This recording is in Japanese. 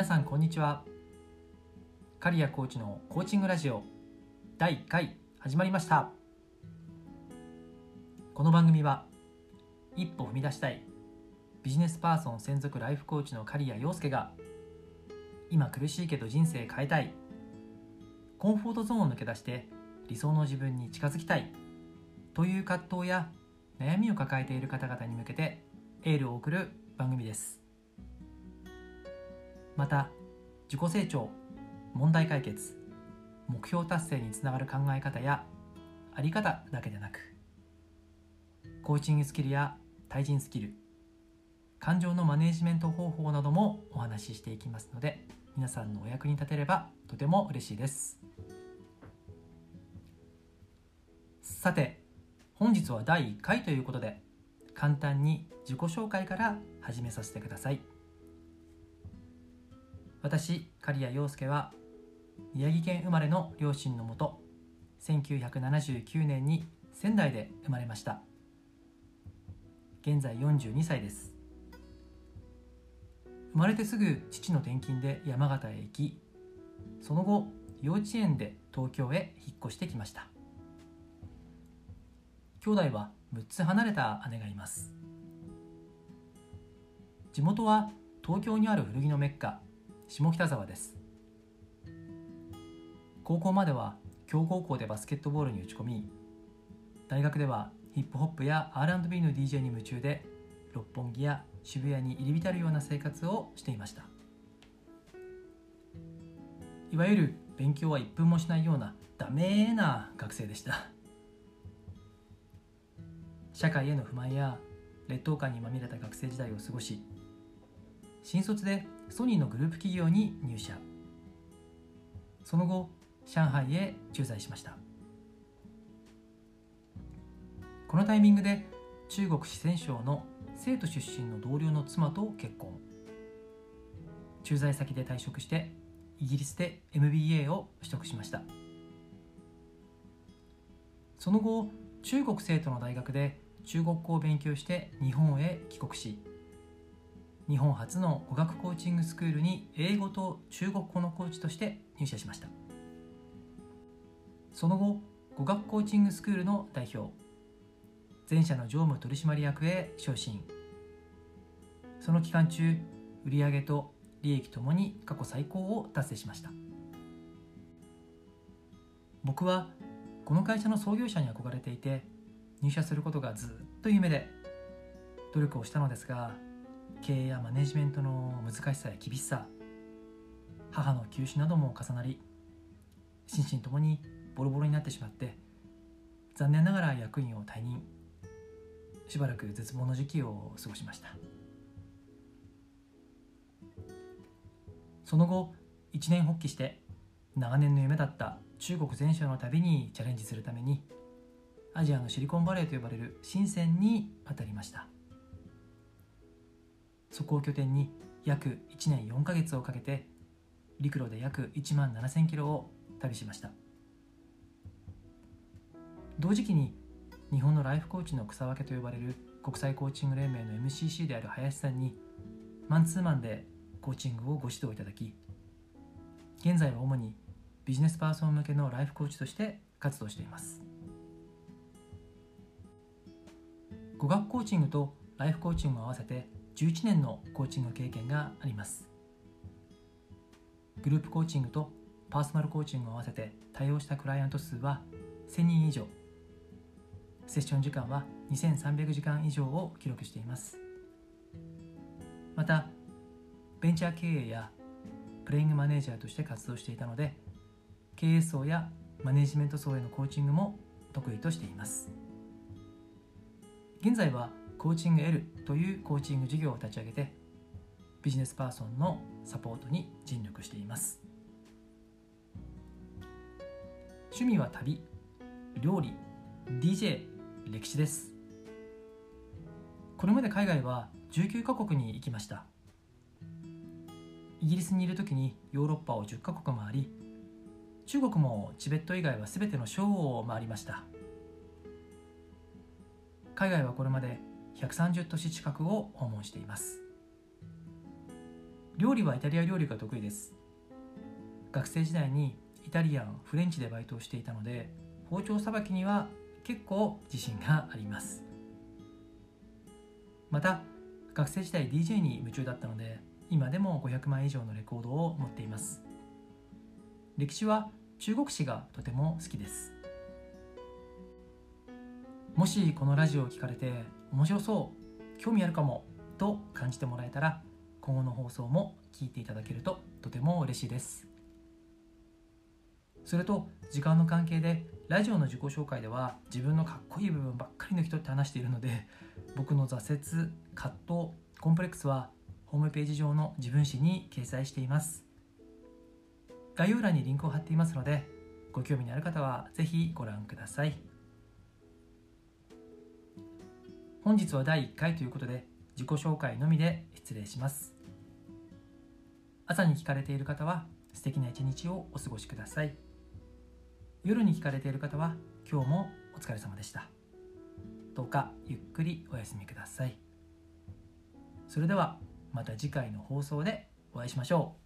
皆さんこんにちは。刈谷コーチのコーチングラジオ第1回始まりました。この番組は一歩踏み出したいビジネスパーソン専属ライフコーチの刈谷陽介が今苦しいけど人生変えたいコンフォートゾーンを抜け出して理想の自分に近づきたいという葛藤や悩みを抱えている方々に向けてエールを送る番組です。また自己成長問題解決目標達成につながる考え方やあり方だけでなくコーチングスキルや対人スキル感情のマネジメント方法などもお話ししていきますので皆さんのお役に立てればとても嬉しいです。さて本日は第1回ということで簡単に自己紹介から始めさせてください。私刈谷陽介は宮城県生まれの両親のもと1979年に仙台で生まれました。現在42歳です。生まれてすぐ父の転勤で山形へ行きその後幼稚園で東京へ引っ越してきました。兄弟は6つ離れた姉がいます。地元は東京にある古着のメッカ。下北沢です。高校までは強豪校でバスケットボールに打ち込み大学ではヒップホップや R&B の DJ に夢中で六本木や渋谷に入り浸るような生活をしていました。いわゆる勉強は1分もしないようなダメな学生でした。社会への不満や劣等感にまみれた学生時代を過ごし新卒でソニーのグループ企業に入社。その後上海へ駐在しました。このタイミングで中国四川省の生徒出身の同僚の妻と結婚。駐在先で退職してイギリスで MBA を取得しました。その後中国生徒の大学で中国語を勉強して日本へ帰国し日本初の語学コーチングスクールに英語と中国語のコーチとして入社しました。その後語学コーチングスクールの代表全社の常務取締役へ昇進。その期間中売上と利益ともに過去最高を達成しました。僕はこの会社の創業者に憧れていて入社することがずっと夢で努力をしたのですが経営やマネジメントの難しさや厳しさ母の休止なども重なり心身ともにボロボロになってしまって残念ながら役員を退任。しばらく絶望の時期を過ごしました。その後一年発起して長年の夢だった中国全省の旅にチャレンジするためにアジアのシリコンバレーと呼ばれる深センに渡りました。そこを拠点に約1年4ヶ月をかけて陸路で約1万7000キロを旅しました。同時期に日本のライフコーチの草分けと呼ばれる国際コーチング連盟の MCC である林さんにマンツーマンでコーチングをご指導いただき現在は主にビジネスパーソン向けのライフコーチとして活動しています。語学コーチングとライフコーチングを合わせて11年のコーチング経験があります。グループコーチングとパーソナルコーチングを合わせて対応したクライアント数は1000人以上。セッション時間は2300時間以上を記録しています。またベンチャー経営やプレイングマネージャーとして活動していたので経営層やマネジメント層へのコーチングも得意としています。現在はコーチング L というコーチング事業を立ち上げてビジネスパーソンのサポートに尽力しています。趣味は旅料理 DJ 歴史です。これまで海外は19カ国に行きました。イギリスにいる時にヨーロッパを10カ国回り中国もチベット以外は全ての省を回りました。海外はこれまで130都市近くを訪問しています。料理はイタリア料理が得意です。学生時代にイタリアンフレンチでバイトをしていたので包丁さばきには結構自信があります。また学生時代 DJ に夢中だったので今でも500枚以上のレコードを持っています。歴史は中国史がとても好きです。もしこのラジオを聞かれて面白そう。興味あるかもと感じてもらえたら今後の放送も聞いていただけるととても嬉しいです。それと時間の関係でラジオの自己紹介では自分のかっこいい部分ばっかりの人って話しているので僕の挫折葛藤コンプレックスはホームページ上の自分誌に掲載しています。概要欄にリンクを貼っていますのでご興味のある方はぜひご覧ください。本日は第1回ということで自己紹介のみで失礼します。朝に聞かれている方は素敵な一日をお過ごしください。夜に聞かれている方は今日もお疲れ様でした。どうかゆっくりお休みください。それではまた次回の放送でお会いしましょう。